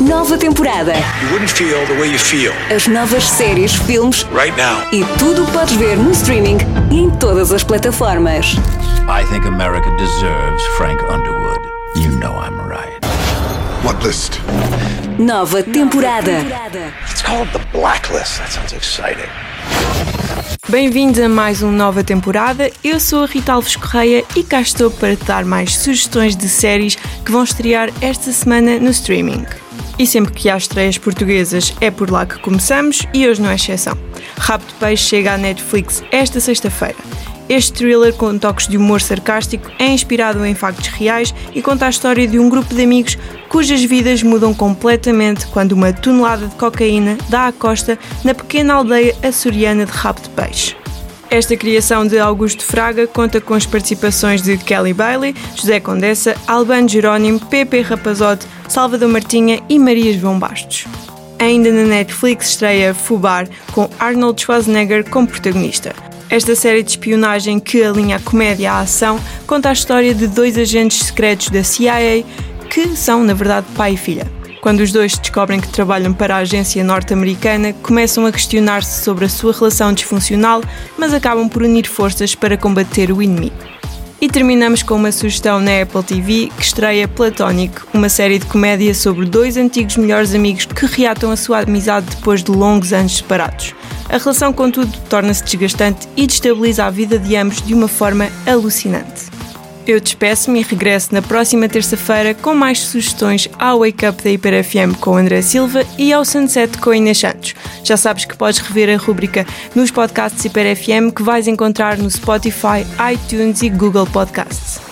Nova temporada. You wouldn't feel the way you feel As novas séries, filmes right now. e tudo o que podes ver no streaming e em todas as plataformas. I think America deserves Frank Underwood. You know I'm right. What list? Nova temporada. It's called the Blacklist. That sounds exciting. Bem-vindos a mais uma nova temporada. Eu sou a Rita Alves Correia e cá estou para te dar mais sugestões de séries que vão estrear esta semana no streaming. E sempre que há estreias portuguesas é por lá que começamos e hoje não é exceção. De Peixe chega à Netflix esta sexta-feira. Este thriller com toques de humor sarcástico é inspirado em factos reais e conta a história de um grupo de amigos cujas vidas mudam completamente quando uma tonelada de cocaína dá à costa na pequena aldeia açoriana de Rabo de Peixe. Esta criação de Augusto Fraga conta com as participações de Kelly Bailey, José Condessa, Albano Jerónimo, Pepe Rapazote, Salvador Martinha e Maria João Bastos. Ainda na Netflix estreia Fubar, com Arnold Schwarzenegger como protagonista. Esta série de espionagem que alinha a comédia à ação conta a história de dois agentes secretos da CIA que são, na verdade, pai e filha. Quando os dois descobrem que trabalham para a agência norte-americana, começam a questionar-se sobre a sua relação disfuncional, mas acabam por unir forças para combater o inimigo. E terminamos com uma sugestão na Apple TV que estreia Platonic, uma série de comédia sobre dois antigos melhores amigos que reatam a sua amizade depois de longos anos separados. A relação, contudo, torna-se desgastante e destabiliza a vida de ambos de uma forma alucinante. Eu despeço-me e regresso na próxima terça-feira com mais sugestões ao Wake Up da Hiper FM com André Silva e ao Sunset com Inês Santos. Já sabes que podes rever a rúbrica nos podcasts Hiper FM que vais encontrar no Spotify, iTunes e Google Podcasts.